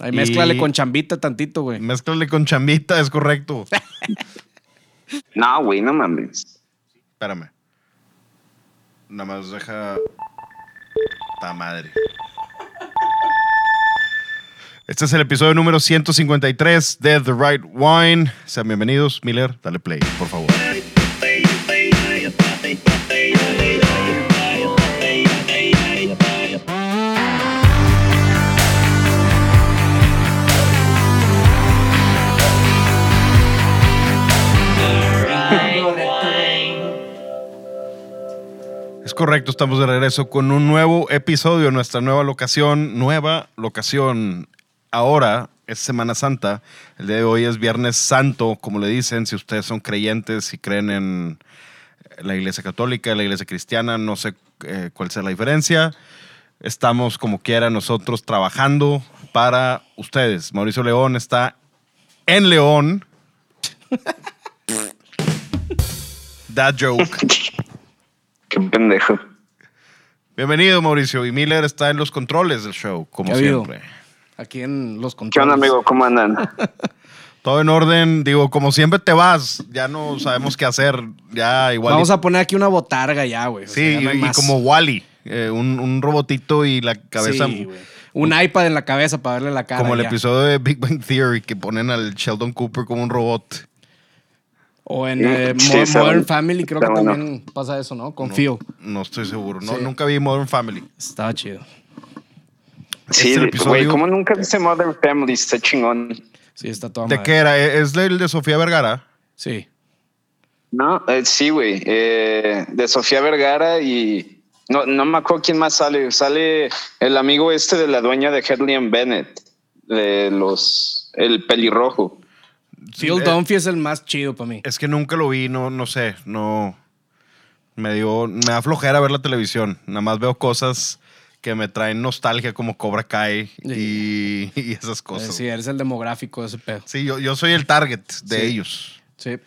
Ahí mézclale Y- con chambita tantito, güey. Mézclale con chambita, es correcto. No, güey, no mames. Espérame. Nada más deja. Ta madre. Este es el episodio número 153 de The Right Wine. Sean bienvenidos. Miller, dale play, por favor. Correcto, estamos de regreso con un nuevo episodio, nuestra nueva locación, nueva locación. Ahora es Semana Santa, el día de hoy es Viernes Santo, como le dicen, si ustedes son creyentes y creen en la Iglesia Católica, la Iglesia Cristiana, no sé eh, cuál sea la diferencia. Estamos como quiera nosotros trabajando para ustedes. Mauricio León está en León. That joke. Qué pendejo. Bienvenido, Mauricio. Y Miller está en los controles del show, como ¿Qué habido? siempre. Aquí en los ¿Qué controles. onda, amigo? ¿Cómo andan? Todo en orden. Digo, como siempre te vas, ya no sabemos qué hacer. Ya igual. Vamos a poner aquí una botarga ya, güey. O sea, sí, ya no hay y, como Wally, un, un robotito y la cabeza. Sí. Un iPad en la cabeza para verle la cara. como el ya. episodio de Big Bang Theory que ponen al Sheldon Cooper como un robot. O en eh, Sí, Modern. Family creo que bueno. también pasa eso, ¿no? Con No, estoy seguro. No, Sí. Nunca vi Modern Family. Estaba chido. Sí, Este güey, episodio- ¿cómo nunca viste Mother Family? Está chingón. Sí, está toda ¿De madre. qué era? ¿E- ¿Es del de Sofía Vergara? Sí. No, eh, sí, güey. eh, de Sofía Vergara y no, no me acuerdo quién más sale. Sale el amigo este de la dueña de Hedley and Bennett, de los el pelirrojo. Phil eh, Dunphy es el más chido para mí. Es que nunca lo vi, no, no sé, no. Me dio, me da flojera ver la televisión. Nada más veo cosas que me traen nostalgia como Cobra Kai y, y esas Eh, cosas. Sí, eres el demográfico de ese pedo. Sí, yo, yo soy el target de Sí. ellos Sí.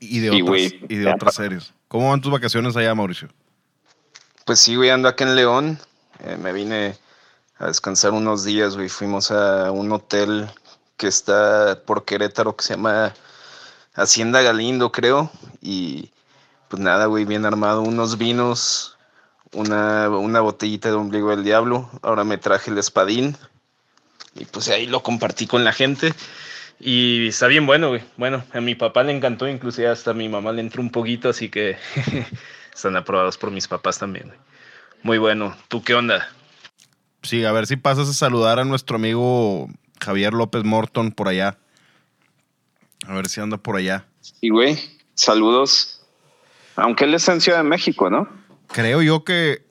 y de Sí, otras, güey. y de otras series. ¿Cómo van tus vacaciones allá, Mauricio? Pues sí, güey, ando acá en León. Eh, me vine a descansar unos días, güey. Fuimos a un hotel que está por Querétaro que se llama Hacienda Galindo, creo. Y pues nada, güey, bien armado. Unos vinos, una, una botellita de ombligo del diablo. Ahora me traje el espadín. Y pues ahí lo compartí con la gente. Y está bien bueno, güey. Bueno, a mi papá le encantó, inclusive hasta a mi mamá le entró un poquito, así que están aprobados por mis papás también. Muy bueno. ¿Tú qué onda? Sí, a ver si pasas a saludar a nuestro amigo Javier López Morton por allá. A ver si anda por allá. Y güey, saludos. Aunque él está en Ciudad de México, ¿no? Creo yo que.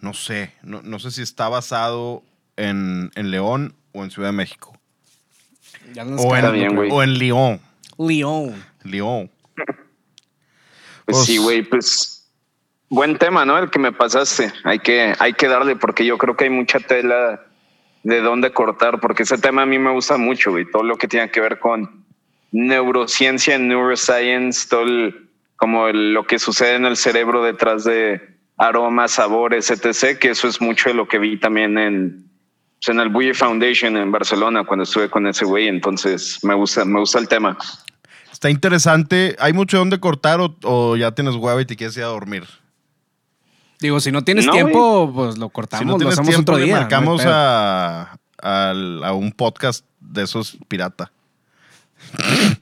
No sé. No, no sé si está basado en, en León o en Ciudad de México. Ya andas O en, bien, o en Lyon. León. Lyon. Pues, Pues- sí, güey, pues buen tema, ¿no? El que me pasaste. Hay que, hay que darle porque yo creo que hay mucha tela de dónde cortar, porque ese tema a mí me gusta mucho, güey. Todo lo que tiene que ver con neurociencia, neuroscience, todo el- como el- lo que sucede en el cerebro detrás de aromas, sabores, etc. Que eso es mucho de lo que vi también en, pues, en el Buye Foundation en Barcelona cuando estuve con ese güey. Entonces me gusta, me gusta el tema. Está interesante. ¿Hay mucho donde cortar o, ya tienes hueva y te quieres ir a dormir? Digo, si no tienes No, tiempo, pues lo cortamos, si no lo hacemos tiempo, otro día. marcamos a, al- a un podcast de esos pirata.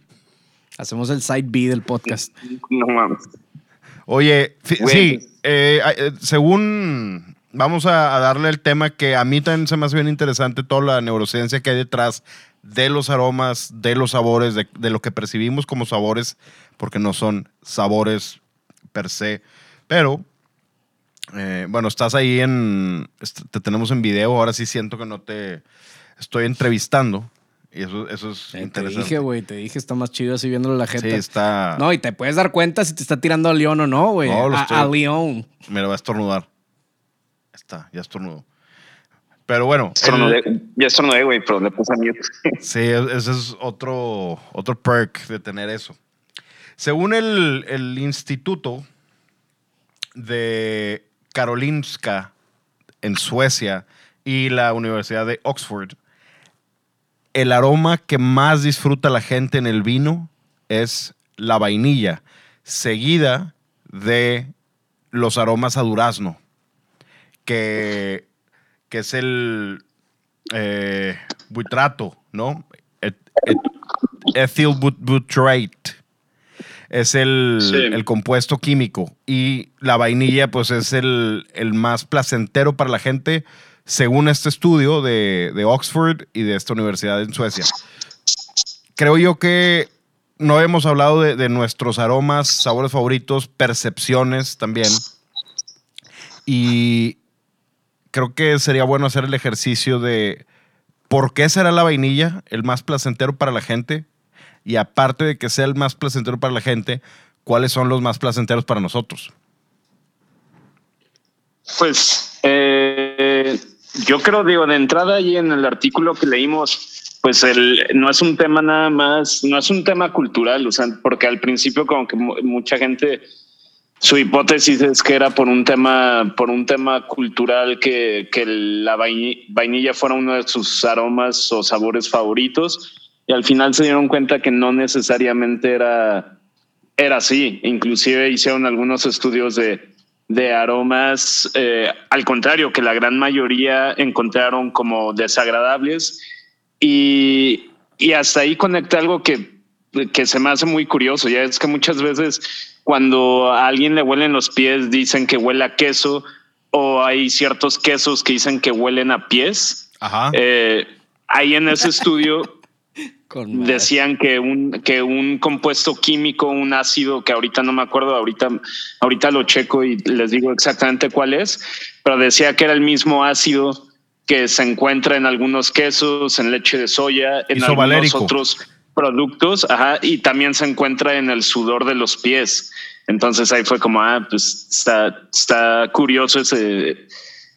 Hacemos el side B del podcast. No mames. Oye, sí, eh, eh, según vamos a, a darle el tema que a mí también se me hace bien interesante toda la neurociencia que hay detrás de los aromas, de los sabores, de, de lo que percibimos como sabores, porque no son sabores per se. Pero, eh, bueno, estás ahí en, te tenemos en video, ahora sí siento que no te estoy entrevistando. Y eso, eso es Eh, te interesante. dije, güey, te dije, está más chido así viéndole la sí, gente. está... No, y te puedes dar cuenta si te está tirando a León o no, güey. No, a, estoy- a León. Me lo va a estornudar. Está, ya estornudó. Pero bueno, el- Estornudé- ya estornudé, güey, pero le puse a mute. sí, ese es otro, otro perk de tener eso. Según el, el Instituto de Karolinska en Suecia y la Universidad de Oxford, el aroma que más disfruta la gente en el vino es la vainilla, seguida de los aromas a durazno, que, que es el eh, ¿no? Et- et- ethyl. Es el, Sí. el compuesto químico. Y la vainilla, pues, es el, el más placentero para la gente, según este estudio de, de Oxford y de esta universidad en Suecia. Creo yo que no hemos hablado de, de nuestros aromas, sabores favoritos, percepciones también. Y creo que sería bueno hacer el ejercicio de por qué será la vainilla el más placentero para la gente. Y aparte de que sea el más placentero para la gente, ¿cuáles son los más placenteros para nosotros? Pues eh, yo creo, digo, de entrada ahí en el artículo que leímos, pues el, no es un tema nada más, no es un tema cultural, o sea, porque al principio como que mu- mucha gente, su hipótesis es que era por un tema, por un tema cultural que, que la vaini- vainilla fuera uno de sus aromas o sabores favoritos, y al final se dieron cuenta que no necesariamente era, era así. Inclusive hicieron algunos estudios de, de aromas, eh, al contrario, que la gran mayoría encontraron como desagradables. Y, y hasta ahí conecté algo que, que se me hace muy curioso. Ya es que muchas veces cuando a alguien le huelen los pies dicen que huele a queso o hay ciertos quesos que dicen que huelen a pies. Ajá. Eh, ahí en ese estudio. Decían que un, que un compuesto químico, un ácido, que ahorita no me acuerdo, ahorita, ahorita lo checo y les digo exactamente cuál es, pero decía que era el mismo ácido que se encuentra en algunos quesos, en leche de soya, en algunos otros productos, ajá, y también se encuentra en el sudor de los pies. Entonces ahí fue como, ah, pues está, está curioso ese,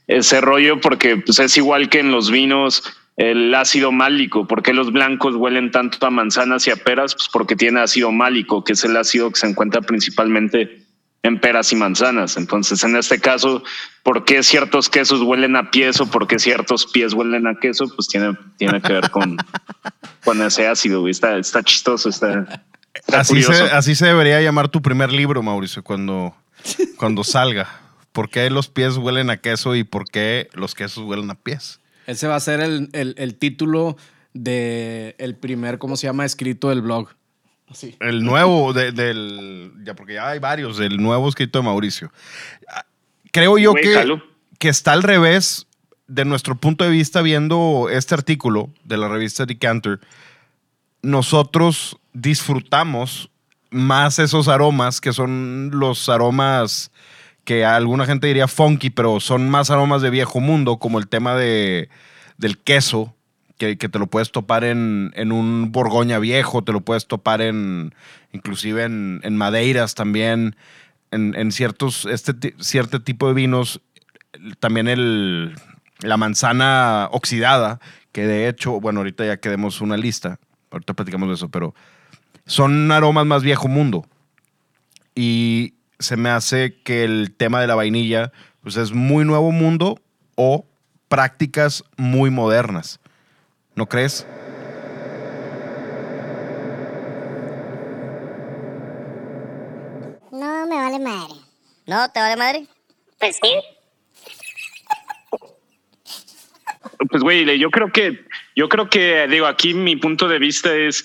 ese rollo porque pues, es igual que en los vinos el ácido málico. ¿Por qué los blancos huelen tanto a manzanas y a peras? Pues porque tiene ácido málico, que es el ácido que se encuentra principalmente en peras y manzanas. Entonces, en este caso, ¿por qué ciertos quesos huelen a pies o por qué ciertos pies huelen a queso? Pues tiene, tiene que ver con, con ese ácido. Está, está chistoso, está, está Así se, curioso. así se debería llamar tu primer libro, Mauricio, cuando, cuando salga. ¿Por qué los pies huelen a queso y por qué los quesos huelen a pies? Ese va a ser el, el- el título de el primer, ¿cómo se llama? Escrito del blog. Así. El nuevo de- del. Ya, porque ya hay varios, del nuevo escrito de Mauricio. Creo yo que, que está al revés de nuestro punto de vista viendo este artículo de la revista Decanter. Nosotros disfrutamos más esos aromas que son los aromas que alguna gente diría funky, pero son más aromas de viejo mundo, como el tema de, del queso, que, que te lo puedes topar en, en un Borgoña viejo, te lo puedes topar en inclusive en, en madeiras también, en, en ciertos, este, cierto tipo de vinos, también el, la manzana oxidada, que de hecho, bueno, ahorita ya quedemos una lista, ahorita platicamos de eso, pero son aromas más viejo mundo. Y se me hace que el tema de la vainilla pues es muy nuevo mundo o prácticas muy modernas. ¿No crees? No me vale madre. ¿No? ¿Te vale madre? Pues sí. Pues güey, yo creo que, yo creo que, digo, aquí mi punto de vista es,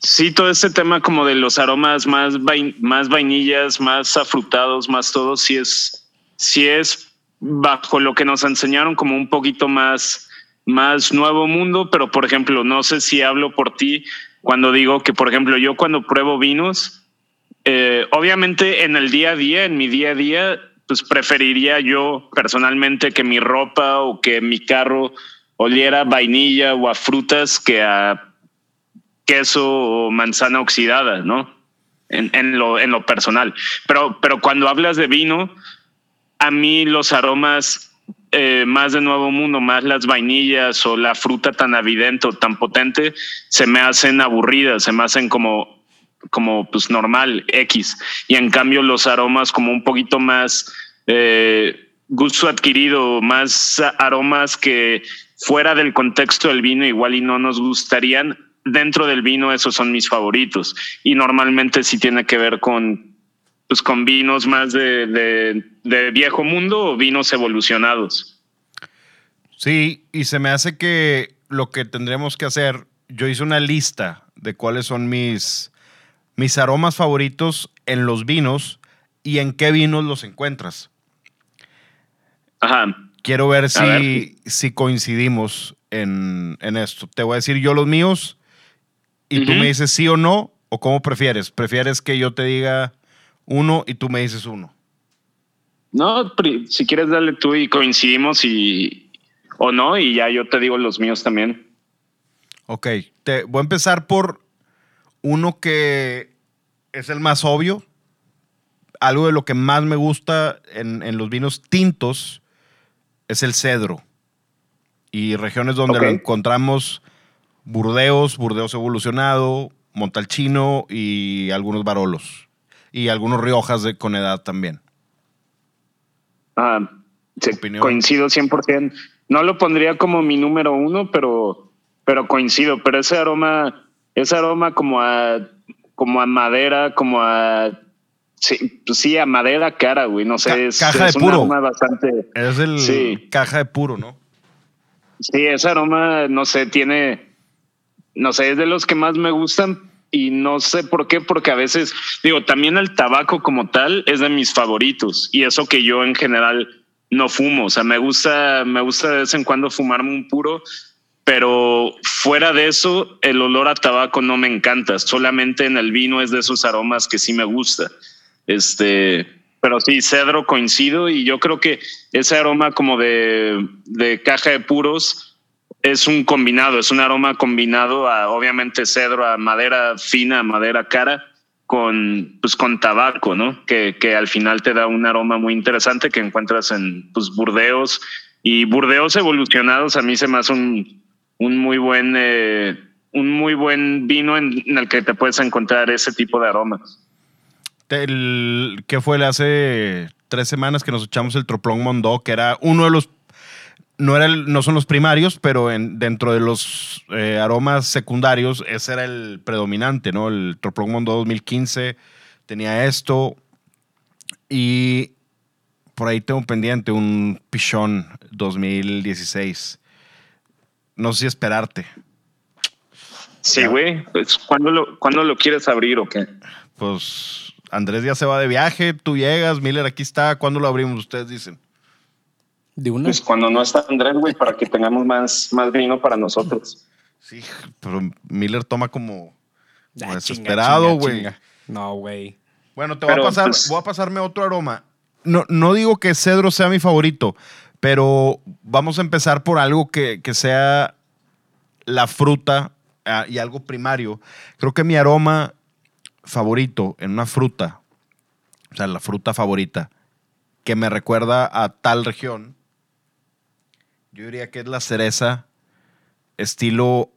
sí, todo este tema como de los aromas más, vain- más vainillas, más afrutados, más todo, sí es, sí es bajo lo que nos enseñaron como un poquito más, más nuevo mundo, pero por ejemplo, no sé si hablo por ti cuando digo que, por ejemplo, yo cuando pruebo vinos, eh, obviamente en el día a día, en mi día a día, pues preferiría yo personalmente que mi ropa o que mi carro oliera vainilla o a frutas que a queso o manzana oxidada, ¿no? En, lo, en lo personal. Pero, pero cuando hablas de vino, a mí los aromas eh, más de Nuevo Mundo, más las vainillas o la fruta tan evidente o tan potente, se me hacen aburridas, se me hacen como, como pues normal, X. Y en cambio los aromas como un poquito más, eh, gusto adquirido, más aromas que fuera del contexto del vino igual y no nos gustarían. Dentro del vino esos son mis favoritos y normalmente sí tiene que ver con, pues, con vinos más de, de, de viejo mundo o vinos evolucionados. Sí, y se me hace que lo que tendremos que hacer, yo hice una lista de cuáles son mis, mis aromas favoritos en los vinos y en qué vinos los encuentras. Ajá. Quiero ver si, ver. si coincidimos en, en esto. Te voy a decir yo los míos y tú me dices sí o no, o cómo prefieres. ¿Prefieres que yo te diga uno y tú me dices uno? No, si quieres darle tú y coincidimos y o no, y ya yo te digo los míos también. Ok, te, voy a empezar por uno que es el más obvio. Algo de lo que más me gusta en, en los vinos tintos es el cedro. Y regiones donde lo encontramos, Burdeos, Burdeos evolucionado, Montalchino y algunos Barolos. Y algunos Riojas de, con edad también. Ah, sí, coincido 100%. No lo pondría como mi número uno, pero, pero coincido. Pero ese aroma, ese aroma como a, como a madera, como a, sí, pues sí, a madera cara, güey. No sé, Ca- es, caja es de un puro. aroma bastante. Es el Sí. caja de puro, ¿no? Sí, ese aroma, no sé, tiene, no sé, es de los que más me gustan y no sé por qué, porque a veces, digo, también el tabaco como tal es de mis favoritos y eso que yo en general no fumo, o sea, me gusta, me gusta de vez en cuando fumarme un puro, pero fuera de eso, el olor a tabaco no me encanta, solamente en el vino es de esos aromas que sí me gusta. Este, pero sí, cedro coincido y yo creo que ese aroma como de, de caja de puros es un combinado, es un aroma combinado a obviamente cedro, a madera fina, a madera cara, con, pues, con tabaco, ¿no? Que, que al final te da un aroma muy interesante que encuentras en pues, Burdeos. Y Burdeos evolucionados a mí se me hace un, un muy buen... eh, un muy buen vino en, en el que te puedes encontrar ese tipo de aromas. El, ¿Qué fue hace tres semanas que nos echamos el Troplón Mondó, que era uno de los. No, era el- no son los primarios, pero en, dentro de los eh, aromas secundarios, ese era el predominante, ¿no? El Troplón Mondó 2015 tenía esto. Y por ahí tengo pendiente un Pichón 2016. No sé si esperarte. Sí, güey. Pues, ¿cuándo, lo, ¿Cuándo lo quieres abrir o qué? Pues Andrés ya se va de viaje, tú llegas, Miller aquí está. ¿Cuándo lo abrimos? Ustedes dicen. De una. Pues cuando no está Andrés, güey, para que tengamos más, más vino para nosotros. Sí, pero Miller toma como, Ah, como desesperado, güey. No, güey. Bueno, te voy a Pero, pasar, pues- voy a pasarme otro aroma. No, no digo que cedro sea mi favorito, pero vamos a empezar por algo que, que sea la fruta ah, y algo primario. Creo que mi aroma favorito en una fruta, o sea, la fruta favorita, que me recuerda a tal región, yo diría que es la cereza, estilo,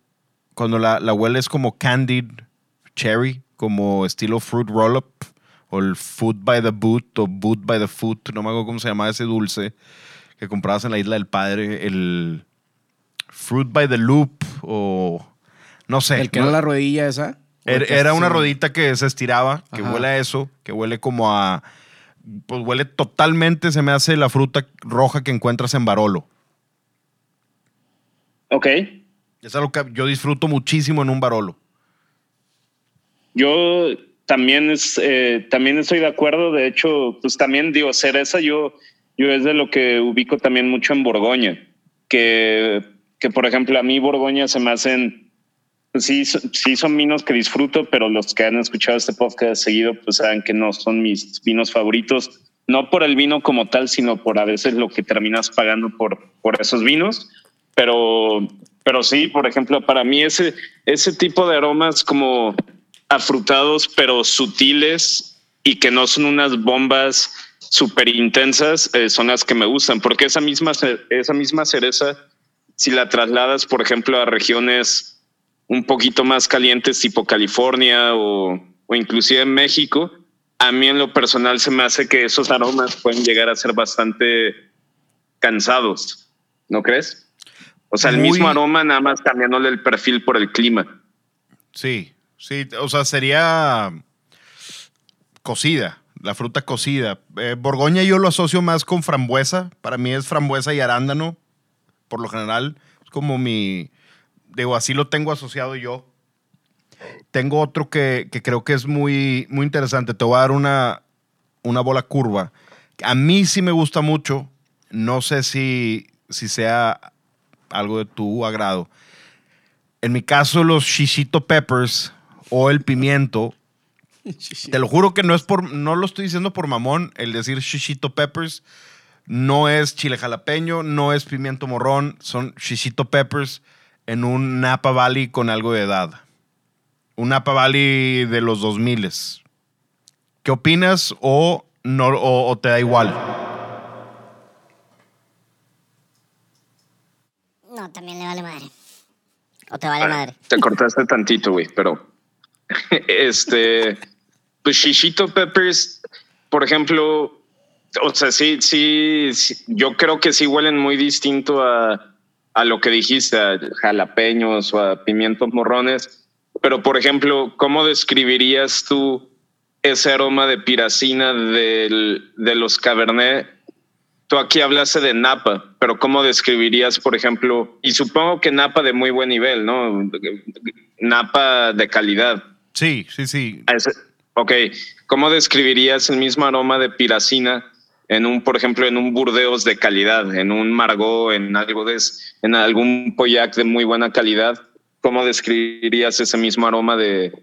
cuando la, la hueles como candied cherry, como estilo fruit roll-up, o el food by the boot, o boot by the foot, no me acuerdo cómo se llamaba ese dulce que comprabas en la isla del padre, el fruit by the loop, o no sé. El que ¿no? era la rodilla esa. Era, una rodita que se estiraba, que Ajá. huele a eso, que huele como a. Pues huele totalmente, se me hace la fruta roja que encuentras en Barolo. Ok. Es algo que yo disfruto muchísimo en un Barolo. Yo también es, eh, también estoy de acuerdo. De hecho, pues también digo, cereza, yo, yo es de lo que ubico también mucho en Borgoña. Que, que por ejemplo, a mí Borgoña se me hacen, pues sí, sí son vinos que disfruto, pero los que han escuchado este podcast seguido, pues saben que no son mis vinos favoritos. No por el vino como tal, sino por a veces lo que terminas pagando por, por esos vinos. Pero, pero sí, por ejemplo, para mí ese, ese tipo de aromas como afrutados pero sutiles y que no son unas bombas súper intensas eh, son las que me gustan porque esa misma esa misma cereza si la trasladas por ejemplo a regiones un poquito más calientes tipo California o, o inclusive México a mí en lo personal se me hace que esos aromas pueden llegar a ser bastante cansados, ¿no crees? O sea, el Muy- mismo aroma, nada más cambiándole el perfil por el clima. Sí, sí, o sea, sería cocida, la fruta cocida. Eh, Borgoña yo lo asocio más con frambuesa. Para mí es frambuesa y arándano, por lo general. Es como mi, digo, así lo tengo asociado yo. Tengo otro que, que creo que es muy, muy interesante. Te voy a dar una, una bola curva. A mí sí me gusta mucho. No sé si, si sea algo de tu agrado. En mi caso, los shishito peppers o el pimiento, te lo juro que no es por, no lo estoy diciendo por mamón, el decir shishito peppers no es chile jalapeño, no es pimiento morrón, son shishito peppers en un Napa Valley con algo de edad. Un Napa Valley de los 2000. ¿Qué opinas o, no, o, o te da igual? No, también le vale madre. O te vale madre. Te cortaste tantito, güey, pero este, pues Shishito Peppers, por ejemplo, o sea, sí, sí, sí, yo creo que sí huelen muy distinto a, a lo que dijiste, a jalapeños o a pimientos morrones, pero por ejemplo, ¿cómo describirías tú ese aroma de piracina del, de los Cabernet? Tú aquí hablaste de Napa, pero ¿cómo describirías, por ejemplo, y supongo que Napa de muy buen nivel, ¿no? Napa de calidad. Sí, sí, sí. Ok, ¿cómo describirías el mismo aroma de piracina en un, por ejemplo, en un Burdeos de calidad, en un Margot, en algo de, en algún Poyac de muy buena calidad? ¿Cómo describirías ese mismo aroma de,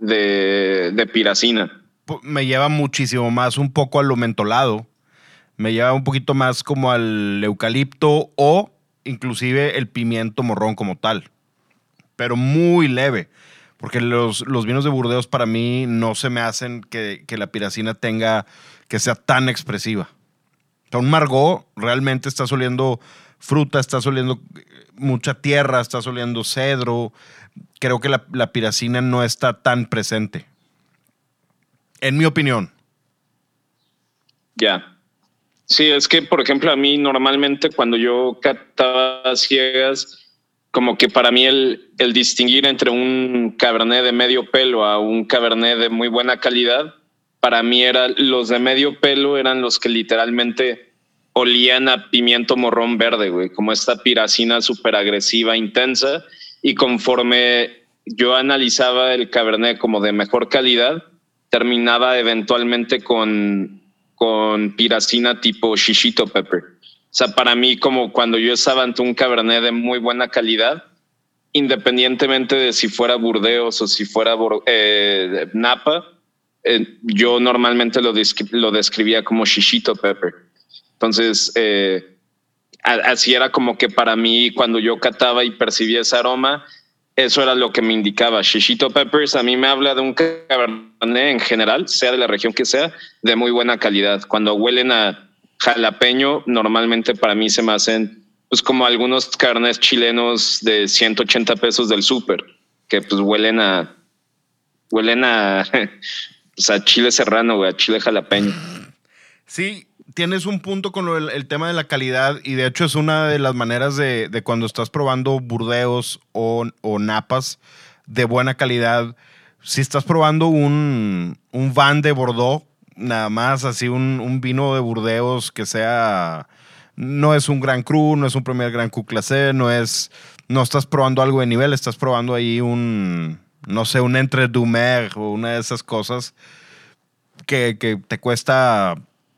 de, de piracina? me lleva muchísimo más un poco a lo mentolado. Me lleva un poquito más como al eucalipto o inclusive el pimiento morrón como tal. Pero muy leve. Porque los, los vinos de Burdeos para mí no se me hacen que, que la piracina tenga, que sea tan expresiva. O un Margot realmente está oliendo fruta, está oliendo mucha tierra, está oliendo cedro. Creo que la, la piracina no está tan presente. En mi opinión. Ya. Sí, es que, por ejemplo, a mí normalmente cuando yo cataba ciegas, como que para mí el, distinguir entre un cabernet de medio pelo a un cabernet de muy buena calidad, para mí era los de medio pelo eran los que literalmente olían a pimiento morrón verde, güey, como esta piracina súper agresiva, intensa, y conforme yo analizaba el cabernet como de mejor calidad, terminaba eventualmente con, con piracina tipo shishito pepper. O sea, para mí, como cuando yo estaba ante un cabernet de muy buena calidad, independientemente de si fuera Burdeos o si fuera eh, Napa, eh, yo normalmente lo, lo describía como shishito pepper. Entonces, eh, así era como que para mí, cuando yo cataba y percibía ese aroma, eso era lo que me indicaba. Shishito Peppers a mí me habla de un cabernet en general, sea de la región que sea, de muy buena calidad. Cuando huelen a jalapeño, normalmente para mí se me hacen pues como algunos carnes chilenos de 180 pesos del súper, que pues huelen a huelen a, pues, chile serrano, güey, a chile jalapeño. Sí, tienes un punto con el tema de la calidad y de hecho es una de las maneras de, de cuando estás probando burdeos o, napas de buena calidad. Si estás probando un, un van de Bordeaux, nada más así un, vino de burdeos que sea... No es un gran cru, no es un primer gran cru clase, no es... No estás probando algo de nivel, estás probando ahí un... No sé, un entre o una de esas cosas que te cuesta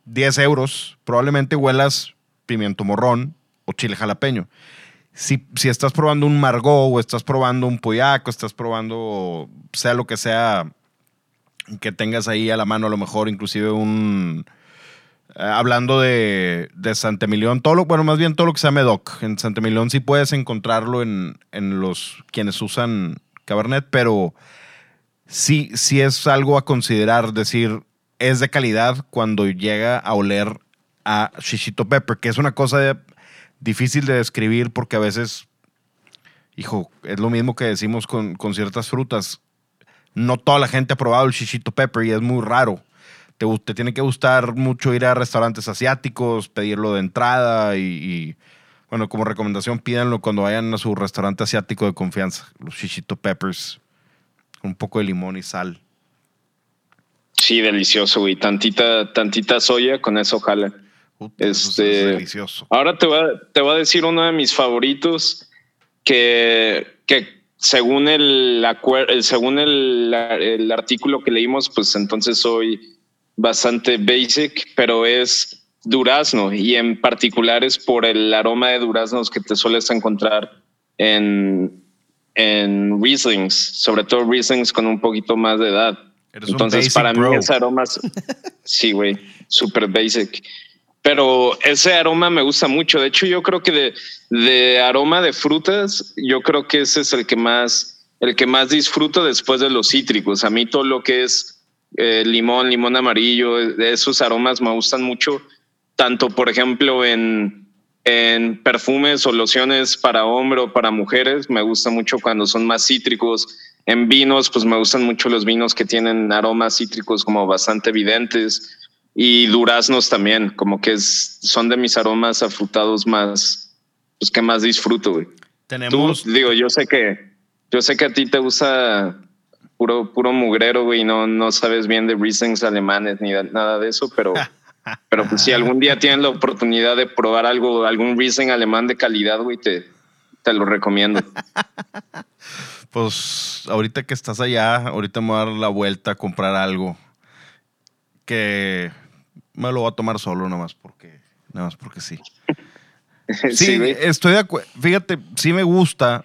10 euros, probablemente huelas pimiento morrón o chile jalapeño. Si, si estás probando un Margot o estás probando un Poyac o estás probando sea lo que sea que tengas ahí a la mano, a lo mejor inclusive un... eh, hablando de, de Santemilión, todo lo, bueno, más bien todo lo que sea Medoc. En Santemilión sí puedes encontrarlo en, en los quienes usan Cabernet, pero sí, sí es algo a considerar, decir, es de calidad cuando llega a oler a shishito pepper, que es una cosa difícil de describir porque a veces, hijo, es lo mismo que decimos con, con ciertas frutas. No toda la gente ha probado el shishito pepper y es muy raro. te, te tiene que gustar mucho ir a restaurantes asiáticos, pedirlo de entrada y, y, bueno, como recomendación, pídanlo cuando vayan a su restaurante asiático de confianza, los shishito peppers, un poco de limón y sal. Sí, delicioso, güey. Tantita, tantita soya, con eso jala. Puta, eso es- Este- es delicioso. Ahora te voy a, te voy a decir uno de mis favoritos que, que según el, el- según el, el artículo que leímos, pues entonces soy bastante basic, pero es durazno y en particular es por el aroma de duraznos que te sueles encontrar en, en Rieslings, sobre todo Rieslings con un poquito más de edad. Eres un Entonces, basic para bro. mí ese aroma, es- sí, güey, super basic. Pero ese aroma me gusta mucho. De hecho, yo creo que de, de aroma de frutas, yo creo que ese es el que más, el que más disfruto después de los cítricos. A mí todo lo que es eh, limón, limón amarillo, esos aromas me gustan mucho. Tanto, por ejemplo, en, en perfumes o lociones para hombre o para mujeres, me gusta mucho cuando son más cítricos. En vinos, pues me gustan mucho los vinos que tienen aromas cítricos como bastante evidentes. Y duraznos también, como que es, son de mis aromas afrutados más, pues que más disfruto, güey. Tú, Tenemos, digo, yo sé que, yo sé que a ti te gusta puro, puro mugrero, güey, no, no sabes bien de Rieslings alemanes ni de- nada de eso, pero, pero pues si algún día tienes la oportunidad de probar algo, algún Riesling alemán de calidad, güey, te, te lo recomiendo. pues ahorita que estás allá, ahorita me voy a dar la vuelta a comprar algo que me lo voy a tomar solo nada más porque, nada más porque sí. Sí, estoy de acuerdo. Fíjate, sí me gusta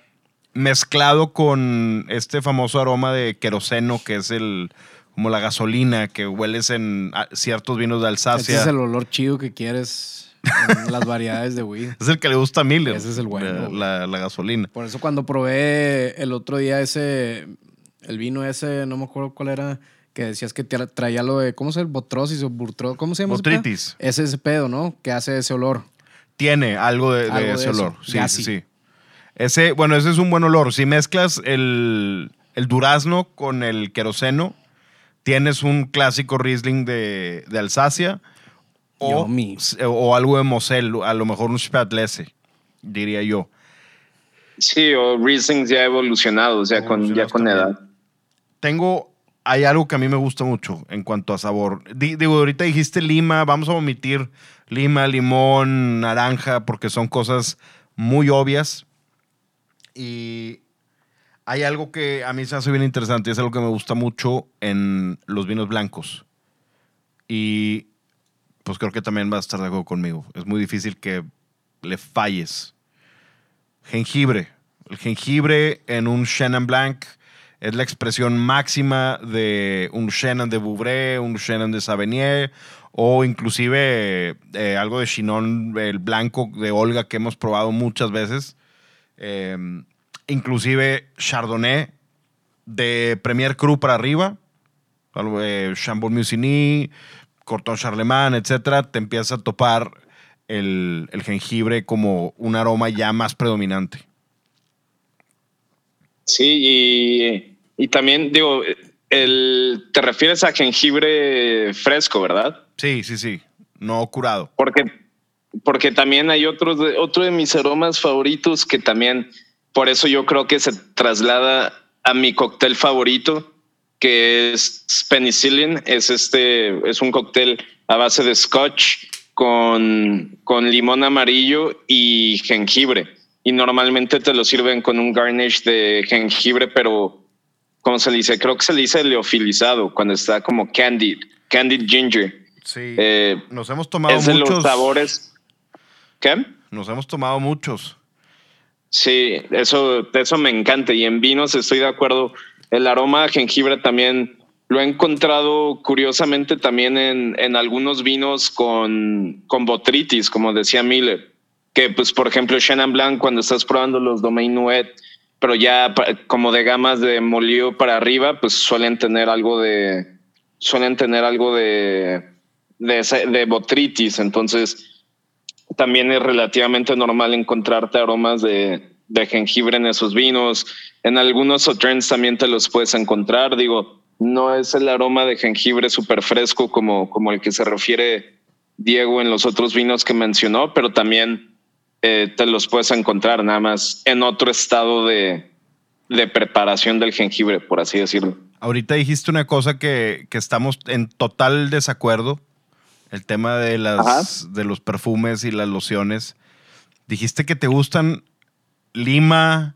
mezclado con este famoso aroma de queroseno que es el como la gasolina que hueles en ciertos vinos de Ese Alsacia. es el olor chido que quieres en las variedades de weed. Es el que le gusta a Miller. Ese es el bueno, La, la- la gasolina. Por eso cuando probé el otro día ese, el vino ese, no me acuerdo cuál era, que decías que tra- traía lo de, ¿cómo se llama? Botrosis o burtro, ¿cómo se llama? Botritis. Ese es ese pedo, ¿no? Que hace ese olor. Tiene algo de, de Algo de ese olor. Sí, sí, sí. Ese, bueno, ese es un buen olor. Si mezclas el, el durazno con el queroseno, tienes un clásico Riesling de, de Alsacia o, Yummy. o algo de Mosel, a lo mejor un Spätlese, diría yo. Sí, o Rieslings ya evolucionados, ya con, ya con también. edad. Tengo, hay algo que a mí me gusta mucho en cuanto a sabor. Di- digo, ahorita dijiste lima, vamos a omitir lima, limón, naranja, porque son cosas muy obvias. Y hay algo que a mí se hace bien interesante, y es algo que me gusta mucho en los vinos blancos. Y pues creo que también va a estar de acuerdo conmigo. Es muy difícil que le falles. Jengibre. El jengibre en un Chenin Blanc es la expresión máxima de un Chenin de Vouvray, un Chenin de Savigny o inclusive eh, algo de Chinon, el blanco de Olga que hemos probado muchas veces. Eh, inclusive Chardonnay de Premier Cru para arriba, de Chambord Musigny, Corton Charlemagne, etcétera, te empieza a topar el, el jengibre como un aroma ya más predominante. Sí, y, y también digo, el, te refieres a jengibre fresco, ¿verdad? Sí, sí, sí. No curado. Porque, porque también hay otros de, otro de mis aromas favoritos que también, por eso yo creo que se traslada a mi cóctel favorito, que es penicillin. Es este, es un cóctel a base de scotch con, con limón amarillo y jengibre. Y normalmente te lo sirven con un garnish de jengibre, pero ¿cómo se le dice? Creo que se le dice leofilizado, cuando está como candied, candied ginger. Sí. Eh, nos hemos tomado es de muchos. los sabores. ¿Qué? Nos hemos tomado muchos. Sí, eso, eso me encanta. Y en vinos estoy de acuerdo. El aroma a jengibre también lo he encontrado curiosamente también en, en algunos vinos con, con botritis, como decía Miller. Que, pues, por ejemplo, Chenin Blanc, cuando estás probando los Domaine Nuet, pero ya como de gamas de molido para arriba, pues suelen tener algo de. Suelen tener algo de. de botritis. Entonces, también es relativamente normal encontrarte aromas de, de jengibre en esos vinos. En algunos Sauternes también te los puedes encontrar. Digo, no es el aroma de jengibre súper fresco como, como el que se refiere Diego en los otros vinos que mencionó, pero también eh, te los puedes encontrar nada más en otro estado de, de preparación del jengibre, por así decirlo. Ahorita dijiste una cosa que, que estamos en total desacuerdo. El tema de, las, de los perfumes y las lociones. Dijiste que te gustan lima,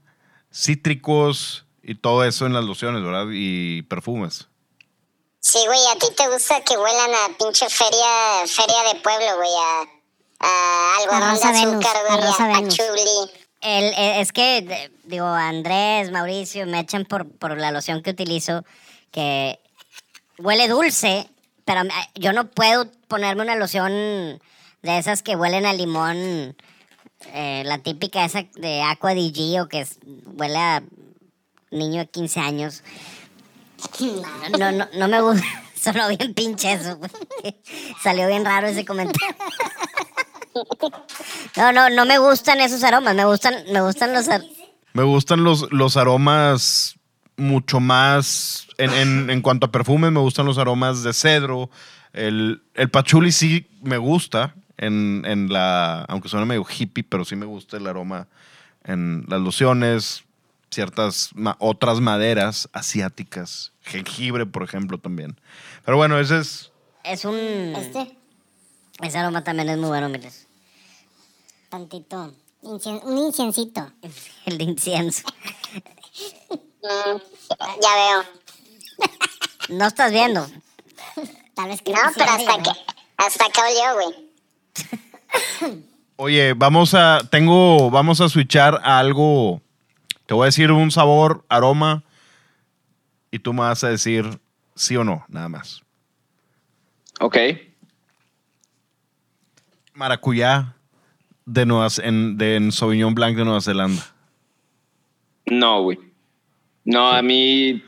cítricos y todo eso en las lociones, ¿verdad? Y perfumes. Sí, güey, a ti te gusta que huelan a pinche feria, feria de pueblo, güey, a, a algodón de Rosa Venus, azúcar, a güey, a Venus. pachuli. El, eh, es que, digo, Andrés, Mauricio, me echan por, por la loción que utilizo, que huele dulce, pero me- yo no puedo ponerme una loción de esas que huelen a limón, eh, la típica esa de Aqua di Gio, que es- huele a niño de 15 años. No, no, no me gusta. Sonó bien pinche eso. Salió bien raro ese comentario. No, no, no me gustan esos aromas. Me gustan, me gustan los Me gustan los, los aromas mucho más. En, en- en cuanto a perfumes, me gustan los aromas de cedro. El, el patchouli sí me gusta. En, en la. Aunque suena medio hippie, pero sí me gusta el aroma en las lociones. Ciertas ma- otras maderas asiáticas. Jengibre, por ejemplo, también. Pero bueno, ese es. Es un. Este, Ese aroma también es muy bueno, miles. tantito. incien- un inciencito. El de incienso. Mm, ya veo. No estás viendo. Tal vez que no, pero hasta que, hasta acá olió, güey. Oye, vamos a. Tengo. Vamos a switchar a algo. Te voy a decir un sabor, aroma. Y tú me vas a decir sí o no, nada más. Ok. Maracuyá de, Nueva, en, de en Sauvignon Blanc de Nueva Zelanda. No, güey. No, a mí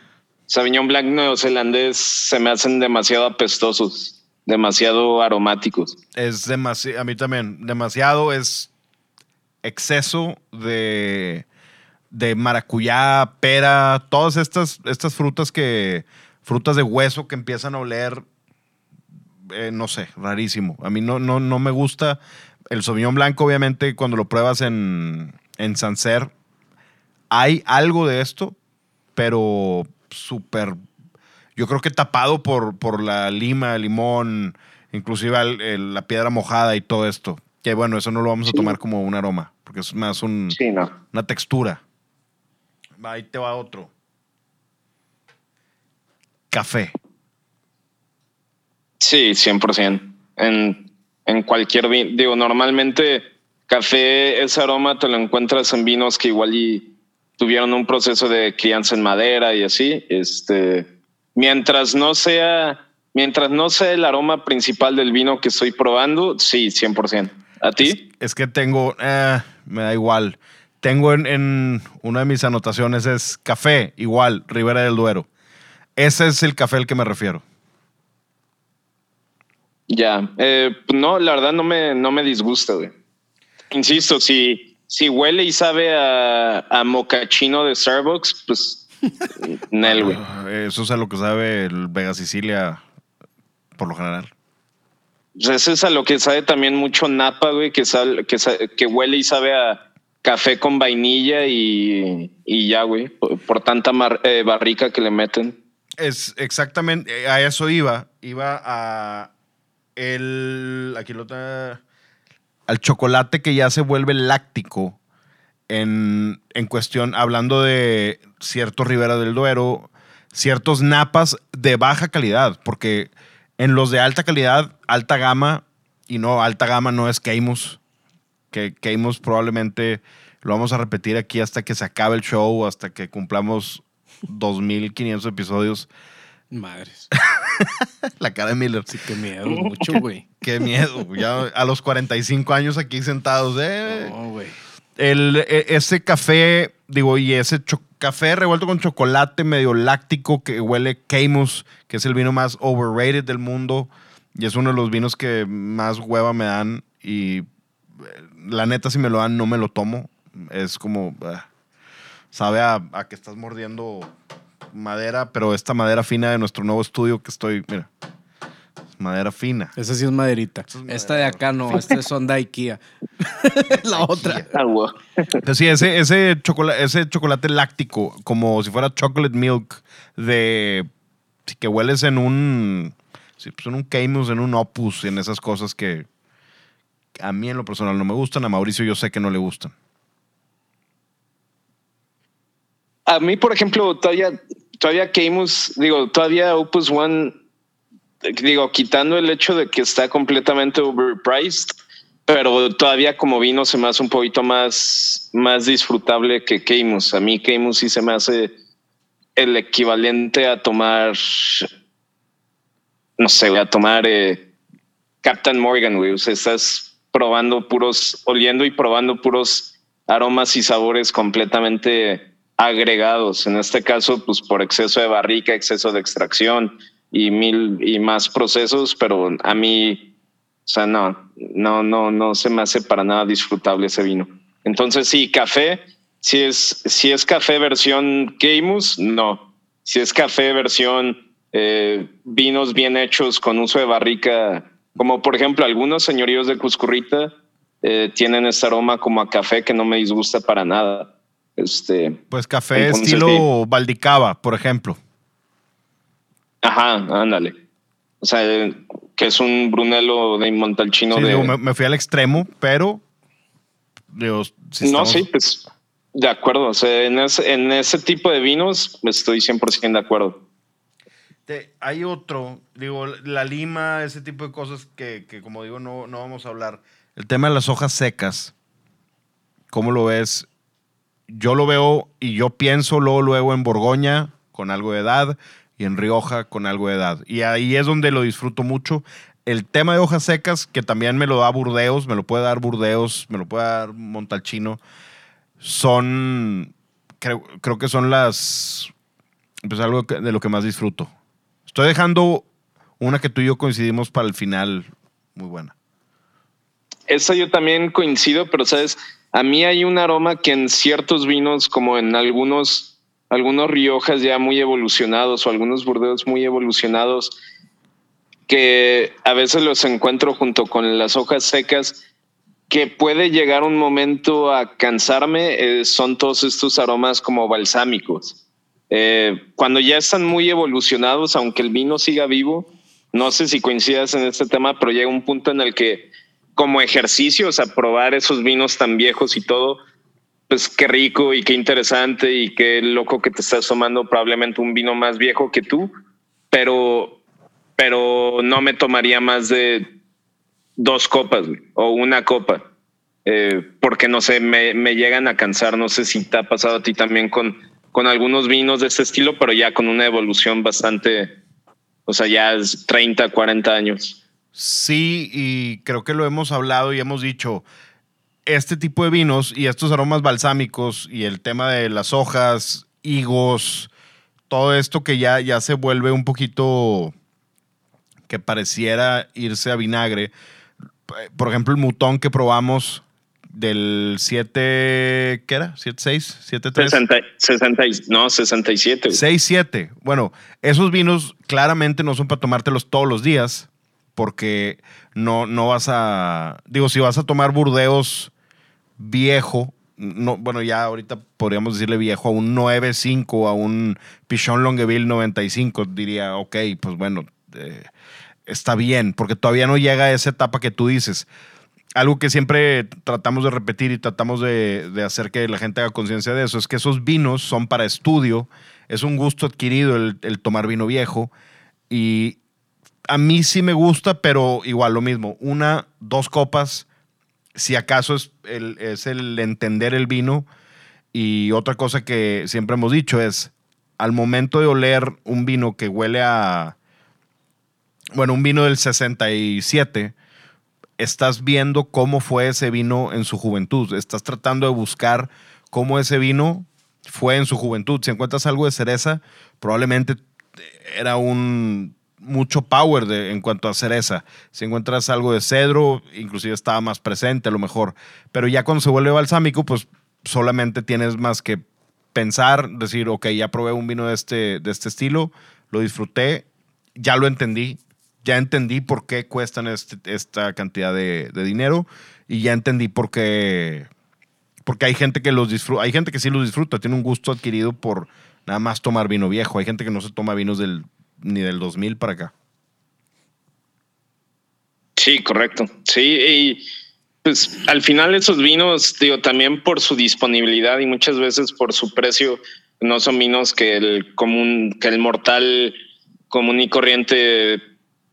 Sauvignon Blanc neozelandés se me hacen demasiado apestosos, demasiado aromáticos. Es demasiado, a mí también, demasiado es exceso de, de maracuyá, pera, todas estas, estas frutas que, frutas de hueso que empiezan a oler, eh, no sé, rarísimo. A mí no, no, no me gusta. El Sauvignon Blanco, obviamente, cuando lo pruebas en, en Sancerre, hay algo de esto, pero súper, yo creo que tapado por, por la lima, limón, inclusive el- el- la piedra mojada y todo esto. Que bueno, eso no lo vamos a tomar como un aroma, porque es más un, Sí, no. una textura. Va, Ahí te va otro. Café. Sí, 100%. En, en cualquier vino. Digo, normalmente café, ese aroma te lo encuentras en vinos que igual y tuvieron un proceso de crianza en madera y así. Este, mientras no sea, mientras no sea el aroma principal del vino que estoy probando, sí, 100%. ¿A ti? Es que tengo, eh, me da igual. Tengo en, en una de mis anotaciones es café, igual, Ribera del Duero. Ese es el café al que me refiero. Ya, eh, no, la verdad no me, no me disgusta, güey. Insisto, si, si huele y sabe a, a mocachino de Starbucks, pues, Nel, güey. Ah, Eso es a lo que sabe el Vega Sicilia por lo general. Pues Eso es a lo que sabe también mucho Napa, güey, que, que, huele y sabe a café con vainilla y, y ya, güey, por, por tanta mar- eh, barrica que le meten. Es exactamente, eh, a eso iba. Iba a el, aquí lo está, al chocolate que ya se vuelve láctico en, en cuestión, hablando de ciertos Ribera del Duero, ciertos napas de baja calidad, porque en los de alta calidad, alta gama, y no, alta gama no es Keimus, que Keimus probablemente lo vamos a repetir aquí hasta que se acabe el show, hasta que cumplamos 2500 episodios. Madres. La cara de Miller. Sí, qué miedo, mucho, güey. Qué miedo. Ya a los 45 años aquí sentados. eh. No, güey. El, e- ese café, digo, y ese café revuelto con chocolate medio láctico que huele Keimus, que es el vino más overrated del mundo. Y es uno de los vinos que más hueva me dan. Y eh, la neta, si me lo dan, no me lo tomo. Es como. ah, sabe a, a que estás mordiendo madera, pero esta madera fina de nuestro nuevo estudio que estoy, mira, madera fina. Esa sí es maderita. Es Esta de acá no, esta son de IKEA. La otra. Sí, ese, ese, chocolate, ese chocolate láctico, como si fuera chocolate milk, de sí, que hueles en un, sí, pues en un Camus, en un Opus, en esas cosas que a mí en lo personal no me gustan, a Mauricio yo sé que no le gustan. A mí, por ejemplo, todavía, todavía Camus, digo, todavía Opus One, digo, quitando el hecho de que está completamente overpriced, pero todavía como vino se me hace un poquito más, más disfrutable que Camus. A mí Camus sí se me hace el equivalente a tomar, no sé, a tomar eh, Captain Morgan, güey. O sea, estás probando puros, oliendo y probando puros aromas y sabores completamente agregados. En este caso, pues por exceso de barrica, exceso de extracción y mil y más procesos, pero a mí, o sea, no, no, no, no se me hace para nada disfrutable ese vino. Entonces, sí, café, si es, si es café versión Camus, no. Si es café versión eh, vinos bien hechos con uso de barrica, como por ejemplo algunos señoríos de Cuscurrita eh, tienen este aroma como a café que no me disgusta para nada. Este, Pues café Entonces, estilo Valdicava, por ejemplo. Ajá, ándale. O sea, eh, que es un Brunello de Montalcino Sí, de... digo, me, me fui al extremo, pero digo, si no, estamos- sí, pues de acuerdo. O sea, en ese, en ese tipo de vinos estoy 100% de acuerdo. Te- hay otro, digo, la lima, ese tipo de cosas que, que, como digo, no, no vamos a hablar. El tema de las hojas secas, ¿cómo lo ves? Yo lo veo y yo pienso luego, luego en Borgoña con algo de edad y en Rioja con algo de edad. Y ahí es donde lo disfruto mucho. El tema de hojas secas, que también me lo da Burdeos, me lo puede dar Burdeos, me lo puede dar Montalchino, son, creo, creo que son las, pues algo de lo que más disfruto. Estoy dejando una que tú y yo coincidimos para el final, muy buena. Esa yo también coincido, pero sabes, a mí hay un aroma que en ciertos vinos, como en algunos, algunos Riojas ya muy evolucionados o algunos Burdeos muy evolucionados, que a veces los encuentro junto con las hojas secas, que puede llegar un momento a cansarme, eh, son todos estos aromas como balsámicos. Eh, cuando ya están muy evolucionados, aunque el vino siga vivo, no sé si coincidas en este tema, pero llega un punto en el que como ejercicio, o probar esos vinos tan viejos y todo, pues qué rico y qué interesante y qué loco que te estás tomando probablemente un vino más viejo que tú, pero, pero no me tomaría más de dos copas o una copa, eh, porque no sé, me, me llegan a cansar, no sé si te ha pasado a ti también con, con algunos vinos de este estilo, pero ya con una evolución bastante, o sea, ya es 30, 40 años. Sí, y creo que lo hemos hablado y hemos dicho, este tipo de vinos y estos aromas balsámicos y el tema de las hojas, higos, todo esto que ya, ya se vuelve un poquito que pareciera irse a vinagre. Por ejemplo, el mutón que probamos del 7, ¿qué era? ¿7, 6? ¿7, 3? 60, 60, y- no, 67. güey. 6, 7. Bueno, esos vinos claramente no son para tomártelos todos los días, porque no, no vas a. Digo, si vas a tomar Burdeos viejo, no, bueno, ya ahorita podríamos decirle viejo a un 9.5, a un Pichon Longueville 95, diría, ok, pues bueno, eh, está bien, porque todavía no llega a esa etapa que tú dices. Algo que siempre tratamos de repetir y tratamos de, hacer que la gente haga conciencia de eso es que esos vinos son para estudio, es un gusto adquirido el tomar vino viejo y a mí sí me gusta, pero igual lo mismo, una, dos copas, si acaso es el, es el entender el vino y otra cosa que siempre hemos dicho es al momento de oler un vino que huele a, bueno, un vino del 67, estás viendo cómo fue ese vino en su juventud. Estás tratando de buscar cómo ese vino fue en su juventud. Si encuentras algo de cereza, probablemente era un mucho power de, en cuanto a cereza. Si encuentras algo de cedro, inclusive estaba más presente a lo mejor. Pero ya cuando se vuelve balsámico, pues solamente tienes más que pensar, decir, ok, ya probé un vino de este, de este estilo, lo disfruté, ya lo entendí, ya entendí por qué cuestan este- esta cantidad de, de dinero y ya entendí por qué, porque hay gente que los disfruta, hay gente que sí los disfruta, tiene un gusto adquirido por nada más tomar vino viejo, hay gente que no se toma vinos del, ni del 2000 para acá. Sí, correcto. Sí, y pues al final esos vinos, digo, también por su disponibilidad y muchas veces por su precio, no son vinos que el común, que el mortal común y corriente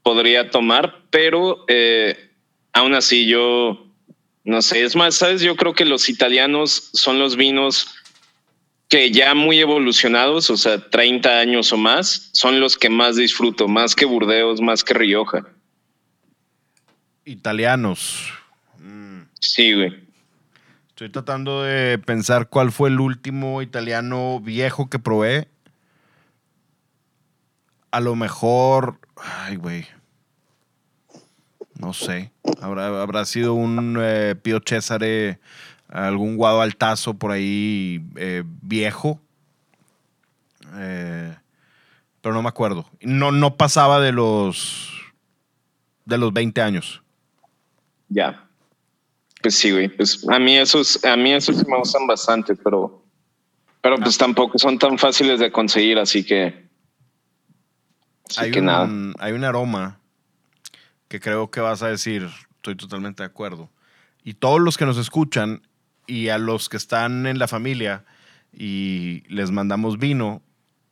podría tomar, pero eh, aún así yo no sé, es más, sabes, yo creo que los italianos son los vinos que ya muy evolucionados, o sea, 30 años o más, son los que más disfruto, más que Burdeos, más que Rioja. Italianos. Sí, güey. Estoy tratando de pensar cuál fue el último italiano viejo que probé. A lo mejor. Ay, güey. No sé. Habrá, habrá sido un eh, Pío Césare, algún Guado Altazo por ahí eh, viejo. Eh, pero no me acuerdo. No, no pasaba de los. de los 20 años. Ya. Pues sí, güey. Pues a mí esos, a mí esos sí me gustan bastante, pero, pero pues tampoco son tan fáciles de conseguir, así que. Así hay que un, nada. Hay un aroma que creo que vas a decir, estoy totalmente de acuerdo. Y todos los que nos escuchan y a los que están en la familia y les mandamos vino,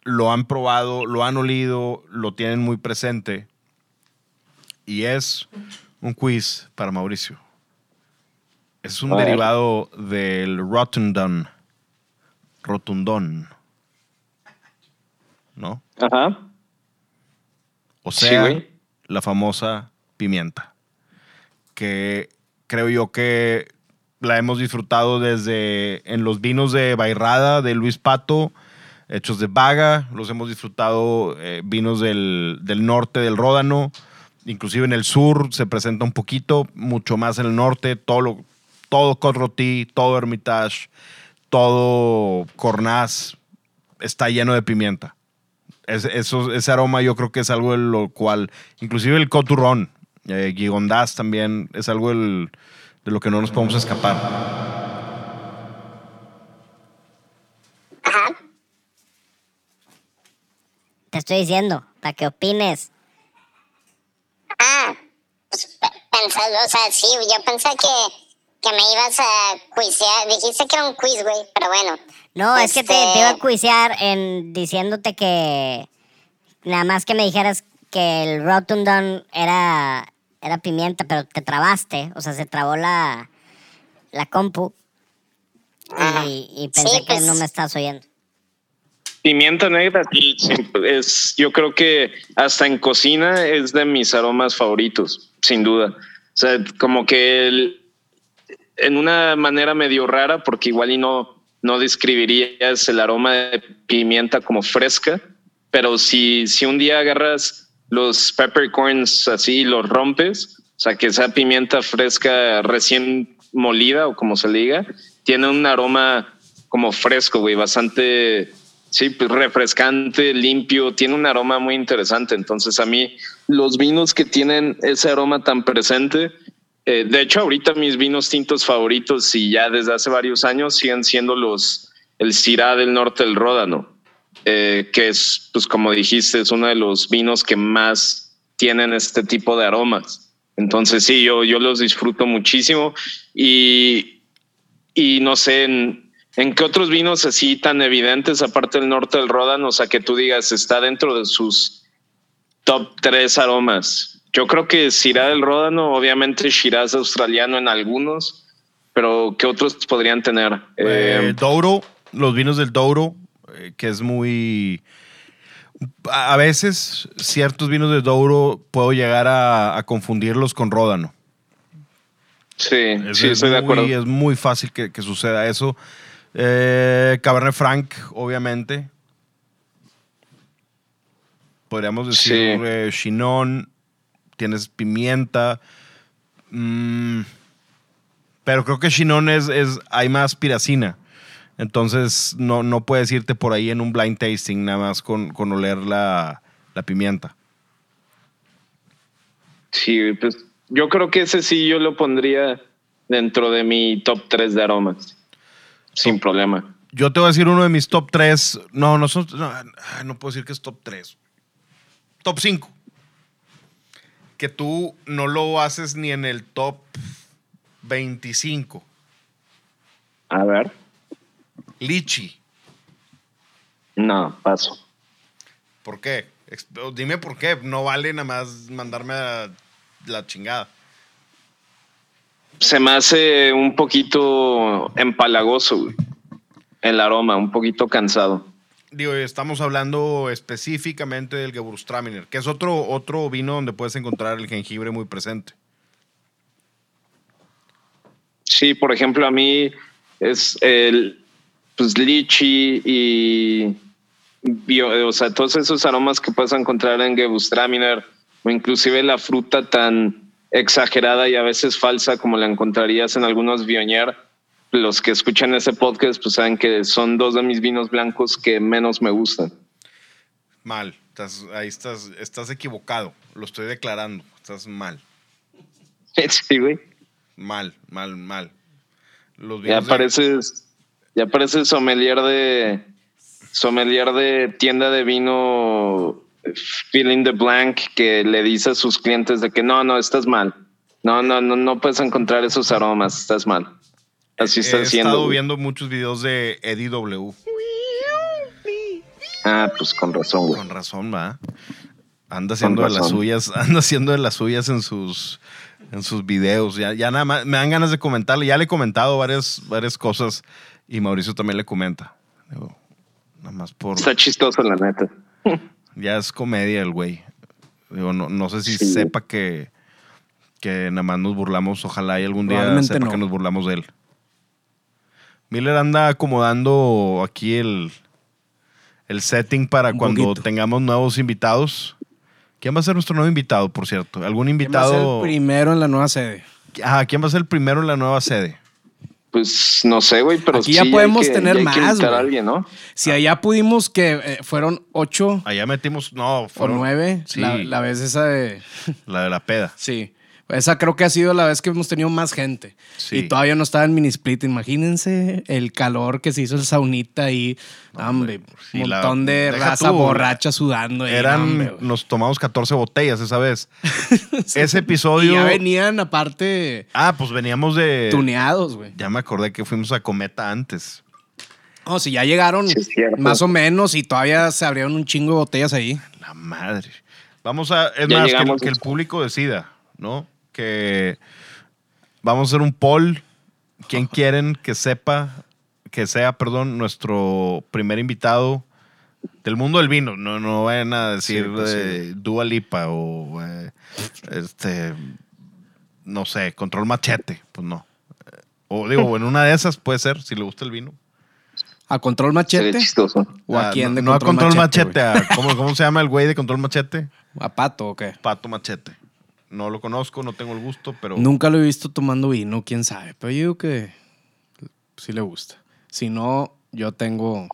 lo han probado, lo han olido, lo tienen muy presente. Y es un quiz para Mauricio. Es un derivado del Rotundon. Rotundón. ¿No? Ajá. O sea, la famosa pimienta. Que creo yo que la hemos disfrutado desde en los vinos de Bairrada, de Luis Pato, hechos de Vaga, los hemos disfrutado eh, vinos del, del norte del Ródano, inclusive en el sur se presenta un poquito, mucho más en el norte, todo, todo Rôtie, todo Hermitage, todo Cornaz está lleno de pimienta. Es- eso, ese aroma yo creo que es algo de lo cual, inclusive el coturrón, eh, también es algo del- de lo que no nos podemos escapar. Ajá. Te estoy diciendo, para que opines. Ah, pues pe- pensando, o sea, sí, yo pensé que, que me ibas a quizear. Dijiste que era un quiz, güey, pero bueno. No, es que te, Este- te iba a cuiciar en diciéndote que nada más que me dijeras que el Rotundon era, era pimienta, pero te trabaste, o sea, se trabó la, la compu y, y pensé Sí, que pues- no me estás oyendo. Pimienta negra, es, yo creo que hasta en cocina es de mis aromas favoritos, sin duda. O sea, como que el- en una manera medio rara, porque igual y no, no describirías el aroma de pimienta como fresca, pero si, si un día agarras los peppercorns así los rompes, o sea, que esa pimienta fresca recién molida o como se le diga, tiene un aroma como fresco, güey, bastante, sí, pues refrescante, limpio, tiene un aroma muy interesante. Entonces a mí los vinos que tienen ese aroma tan presente, eh, de hecho ahorita mis vinos tintos favoritos y ya desde hace varios años siguen siendo los, el Syrah del norte del Ródano, eh, que es, pues como dijiste, es uno de los vinos que más tienen este tipo de aromas. Entonces sí, yo, yo los disfruto muchísimo y, y no sé, en, en qué otros vinos así tan evidentes, aparte del norte del Ródano, o sea, que tú digas, está dentro de sus top tres aromas. Yo creo que Syrah del Ródano, obviamente Shiraz australiano en algunos, pero ¿qué otros podrían tener? Eh, Eh, Douro, los vinos del Douro, que es muy... A veces ciertos vinos de Douro puedo llegar a, a confundirlos con Ródano. sí, Es, sí, es estoy de muy, acuerdo. es muy fácil que, que suceda eso. Eh, Cabernet Franc, obviamente. Podríamos decir Sí. eh, Chinon, tienes pimienta. Mm, pero creo que Chinon es, es, hay más piracina. Entonces no, no puedes irte por ahí en un blind tasting nada más con, con oler la, la pimienta. Sí, pues yo creo que ese sí yo lo pondría dentro de mi top 3 de aromas. Sin problema. Yo te voy a decir uno de mis top 3. No, no son. No, no puedo decir que es top 3. Top 5. Que tú no lo haces ni en el top 25. A ver. Lichi. No, paso. ¿Por qué? Dime por qué. No vale nada más mandarme a la chingada. Se me hace un poquito empalagoso, güey. El aroma, un poquito cansado. Digo, estamos hablando específicamente del Gewürztraminer, que es otro, otro vino donde puedes encontrar el jengibre muy presente. Sí, por ejemplo, a mí es el pues lichi y bio- o sea, todos esos aromas que puedes encontrar en Gewürztraminer o inclusive la fruta tan exagerada y a veces falsa como la encontrarías en algunos Viognier. Los que escuchan ese podcast pues saben que son dos de mis vinos blancos que menos me gustan. Mal. Estás- ahí estás, estás equivocado. Lo estoy declarando. Estás mal. Sí, güey. Mal, mal, mal. Los Ya vinos pareces, ya pareces sommelier de sommelier de tienda de vino feeling the blank que le dice a sus clientes de que no, no, estás mal. No, no, no, no puedes encontrar esos aromas, estás mal. Así He está siendo. estado güey. viendo muchos videos de Eddie W. Ah, pues con razón, güey. Con razón, va. Anda haciendo de las suyas, anda haciendo de las suyas en sus, en sus videos. Ya, ya nada más, me dan ganas de comentarle. Ya le he comentado varias, varias cosas y Mauricio también le comenta. Digo, nada más por. Está chistoso, la neta. Ya es comedia el güey. Digo, no, no sé si Sí. sepa que, que nada más nos burlamos. Ojalá y algún día sepa no. que nos burlamos de él. Miller anda acomodando aquí el, el setting para Un cuando poquito. tengamos nuevos invitados. ¿Quién va a ser nuestro nuevo invitado, por cierto? ¿Algún ¿Quién va a ser invitado? el primero en la nueva sede? Ajá, ¿quién va a ser el primero en la nueva sede? Pues no sé, güey, pero Aquí ya sí hay podemos que- tener ya que más, a alguien, ¿no? Si allá pudimos que eh, fueron ocho Allá metimos, no, o fueron nueve, Sí, la, la, la vez esa de... de la peda. Sí. Esa creo que ha sido la vez que hemos tenido más gente. Sí. Y todavía no estaba en mini split. Imagínense el calor que se hizo el saunita y, hombre, sí, un la- montón de deja raza tú, borracha sudando. ahí, Eran, no, hombre, nos tomamos 14 botellas esa vez. Ese Y episodio. ya venían aparte Ah, pues veníamos de. tuneados, güey. Ya me acordé que fuimos a Cometa antes. O si ya llegaron Sí, es cierto. más o menos y todavía se abrieron un chingo de botellas ahí. La madre. Vamos a. Es Ya más, que, que el público decida, ¿no? Que vamos a hacer un poll. ¿Quién quieren que sepa, que sea, perdón, nuestro primer invitado del mundo del vino? No, no vayan a decir Sí, pues de Dua Lipa o eh, este. No sé, Control Machete. Pues no. Eh, O digo, en una de esas puede ser, si le gusta el vino. A control machete. chistoso. ¿O a Ah, quién no, de no a Control Machete, a- ¿cómo, ¿cómo se llama el güey de Control Machete? ¿A pato o qué? Pato Machete. No lo conozco, no tengo el gusto, pero Nunca lo he visto tomando vino, quién sabe. Pero yo digo que sí le gusta. Si no, yo tengo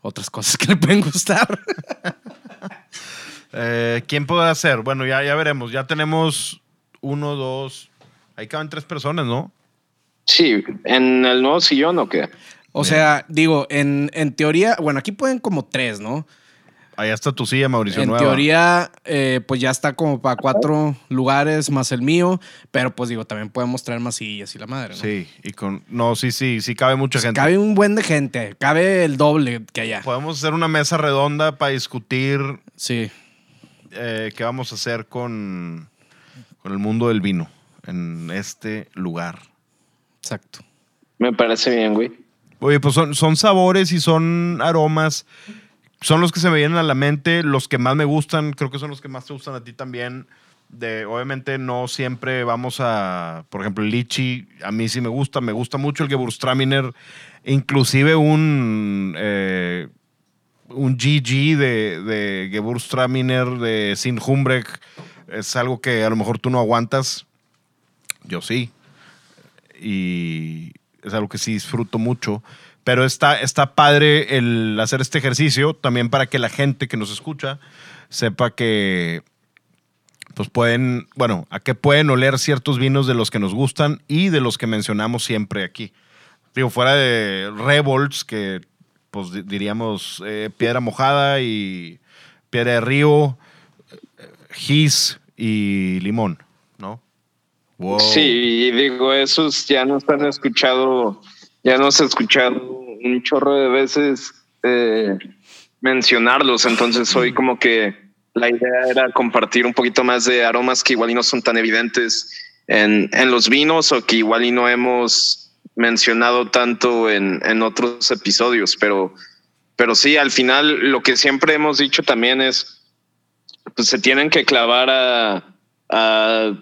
otras cosas que le pueden gustar. Eh, ¿quién puede ser? Bueno, ya, ya veremos. Ya tenemos uno, dos. Ahí caben tres personas, ¿no? Sí, ¿en el nuevo sillón o qué? O sea, digo, en, en teoría, bueno, aquí pueden como tres, ¿no? Allá está tu silla, Mauricio en Nueva. teoría, eh, pues ya está como para cuatro lugares más el mío, pero pues digo, también podemos traer más sillas y la madre, ¿no? Sí, y con. No, sí, sí, sí, cabe mucha gente. Cabe un buen de gente, cabe el doble que allá. Podemos hacer una mesa redonda para discutir Sí. eh, qué vamos a hacer con, con el mundo del vino en este lugar. Exacto. Me parece bien, güey. Oye, pues son, son sabores y son aromas. Son los que se me vienen a la mente, los que más me gustan, creo que son los que más te gustan a ti también. De, obviamente no siempre vamos a, por ejemplo, lichi, a mí sí me gusta, me gusta mucho el Gewürztraminer, inclusive un, eh, un GG de, de Gewürztraminer de Sin Humbrecht, es algo que a lo mejor tú no aguantas, yo sí y es algo que sí disfruto mucho. Pero está, está padre el hacer este ejercicio también para que la gente que nos escucha sepa que pues pueden, bueno, a qué pueden oler ciertos vinos de los que nos gustan y de los que mencionamos siempre aquí. Digo, fuera de Revolts, que pues di- diríamos eh, piedra mojada y piedra de río, gis y limón, ¿no? Wow. Sí, y digo, esos ya nos han escuchado, ya nos han escuchado un chorro de veces eh, mencionarlos, entonces hoy como que la idea era compartir un poquito más de aromas que igual y no son tan evidentes en, en los vinos o que igual y no hemos mencionado tanto en, en otros episodios, pero, pero sí, al final lo que siempre hemos dicho también es, pues se tienen que clavar a, a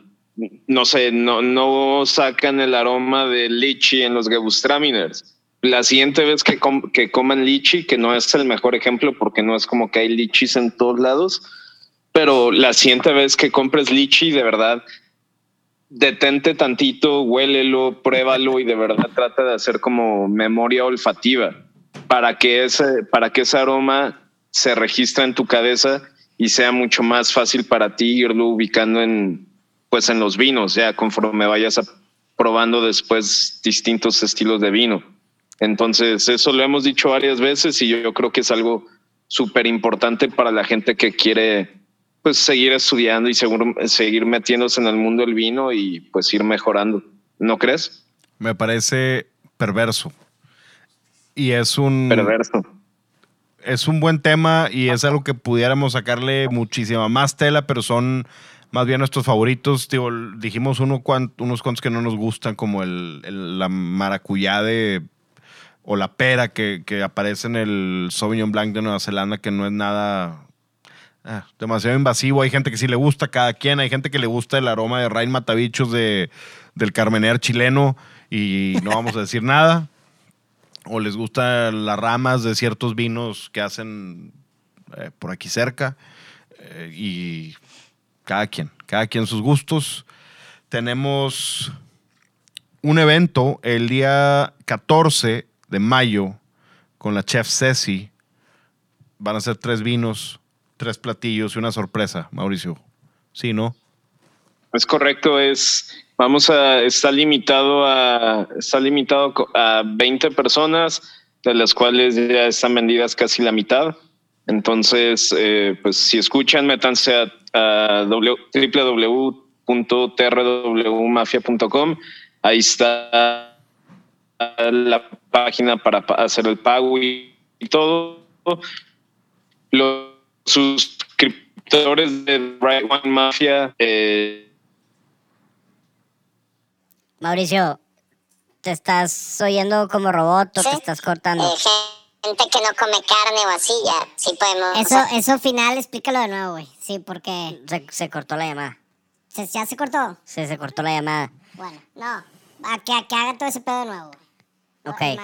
no sé, no, no sacan el aroma de lichi en los Gewürztraminers. La siguiente vez que, com- que coman lichi, que no es el mejor ejemplo porque no es como que hay lichis en todos lados, pero la siguiente vez que compres lichi, de verdad, detente tantito, huélelo, pruébalo y de verdad trata de hacer como memoria olfativa para que ese, para que ese aroma se registre en tu cabeza y sea mucho más fácil para ti irlo ubicando en, pues en los vinos, ya conforme vayas probando después distintos estilos de vino. Entonces, eso lo hemos dicho varias veces y yo, yo creo que es algo súper importante para la gente que quiere pues seguir estudiando y seguro, seguir metiéndose en el mundo del vino y pues ir mejorando. ¿No crees? Me parece perverso. Y es un, Perverso. es un buen tema y es algo que pudiéramos sacarle muchísima más tela, pero son más bien nuestros favoritos. Digo, dijimos unos cuantos que no nos gustan, como el, el- la maracuyá de, o la pera que, que aparece en el Sauvignon Blanc de Nueva Zelanda, que no es nada ah, demasiado invasivo. Hay gente que sí le gusta, cada quien. Hay gente que le gusta el aroma de Rain Matabichos de, del Carmener chileno y no vamos a decir nada. O les gustan las ramas de ciertos vinos que hacen eh, por aquí cerca. Eh, y cada quien, cada quien sus gustos. Tenemos un evento el día 14 de mayo con la chef Ceci. Van a ser tres vinos, tres platillos y una sorpresa, Mauricio. Sí, ¿no? Es correcto, es vamos a está limitado a está limitado a 20 personas, de las cuales ya están vendidas casi la mitad. Entonces, eh, pues si escuchan, métanse a, a www.trwmafia.com. Ahí está la página para pa- hacer el pago y, y todo. Los suscriptores de Right One Mafia eh, Mauricio, ¿te estás oyendo como robot o Sí. te estás cortando? Eh, gente que no come carne o así, ya, sí podemos. Eso, o sea, eso final, explícalo de nuevo, güey. Sí, porque... Se, se cortó la llamada. ¿Se- ¿Ya se cortó? Sí, se cortó la llamada. Bueno, no. A que, a que haga todo ese pedo de nuevo. güey. Ok.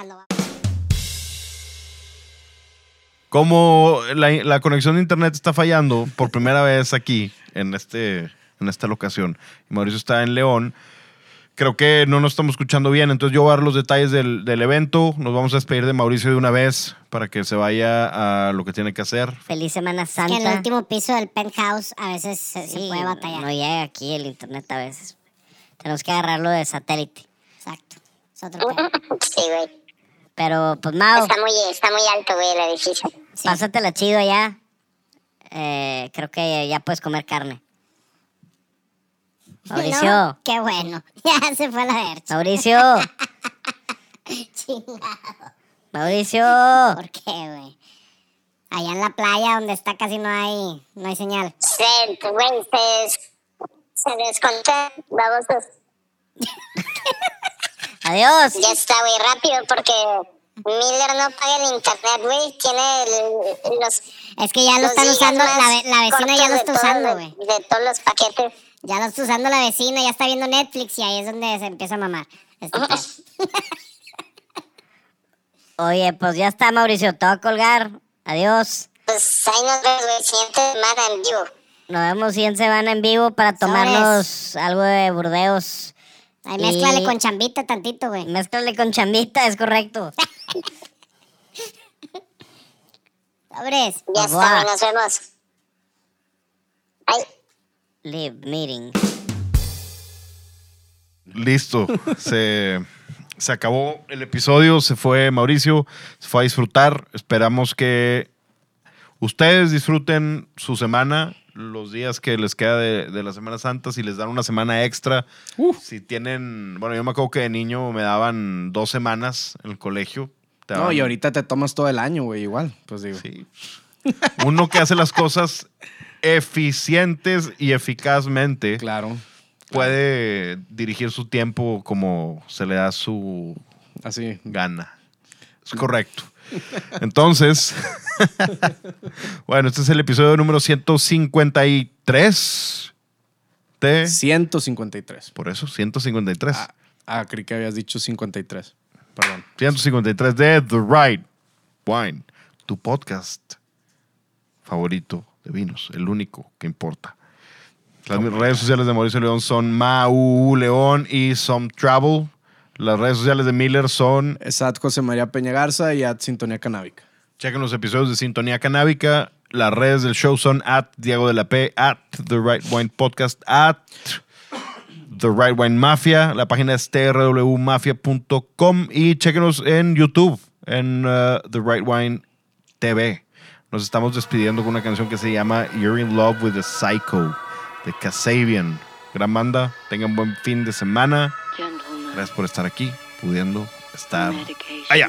Como la, la conexión de internet está fallando por primera vez aquí, en, este, en esta locación, y Mauricio está en León, creo que no nos estamos escuchando bien, entonces yo voy a dar los detalles del, del evento, nos vamos a despedir de Mauricio de una vez para que se vaya a lo que tiene que hacer. Feliz Semana Es Santa. que en el último piso del penthouse a veces se, puede batallar. No llega aquí el internet a veces. Tenemos que agarrarlo de satélite. Exacto. Es otro. Sí, güey. Pero, pues, Mau, Está muy, está muy alto, güey, el edificio. Sí. pásatela chido allá. Eh, creo que ya puedes comer carne. Mauricio, No, qué bueno. Ya se fue a la verga. Mauricio, Chingado. Mauricio. ¿Por qué, güey? Allá en la playa donde está casi no hay, no hay señal. Se, güey, se, se desconta, babosos. Adiós. Ya está, güey, rápido, porque Miller no paga el internet, güey. Tiene el- los. Es que ya lo están usando, la, ve- la vecina ya lo está usando, güey. De todos los paquetes. Ya lo está usando la vecina, ya está viendo Netflix y ahí es donde se empieza a mamar. Este. Oye, pues ya está, Mauricio. Te voy a colgar. Adiós. Pues ahí nos vemos, güey, siguiente semana en vivo. Nos vemos siguiente semana en vivo para tomarnos algo de burdeos. Ahí mézclale Y- con chambita tantito, güey. Mézclale con chambita, es correcto. Sobres. Ya está, nos vemos. Ay. Leave meeting. Listo. se, se acabó el episodio. Se fue Mauricio. Se fue a disfrutar. Esperamos que ustedes disfruten su semana. Los días que les queda de, de la Semana Santa, si les dan una semana extra, si tienen, bueno, yo me acuerdo que de niño me daban dos semanas en el colegio. Te No, daban- y ahorita te tomas todo el año, güey, igual. Pues digo. Sí. Uno que hace las cosas eficientes y eficazmente Claro. puede dirigir su tiempo como se le da su Así. gana. Es correcto. Entonces, bueno, este es el episodio número 153 de... 153. Por eso, 153. Ah, ah, creí que habías dicho 53. Perdón. 153 de The Right Wine, tu podcast favorito de vinos, el único que importa. Las redes sociales de Mauricio León son Mau León y Some Travel. Las redes sociales de Miller son, Es at José María Peña Garza y at Sintonía Canábica. chequen los episodios de Sintonía Canábica. Las redes del show son at Diego de la P, at The Right Wine Podcast, at The Right Wine Mafia. La página es trwmafia.com y chequenos en YouTube, en uh, The Right Wine TV. Nos estamos despidiendo con una canción que se llama You're in Love with the Psycho de Kasabian. Gran banda, tengan buen fin de semana. Gracias por estar aquí, pudiendo estar allá.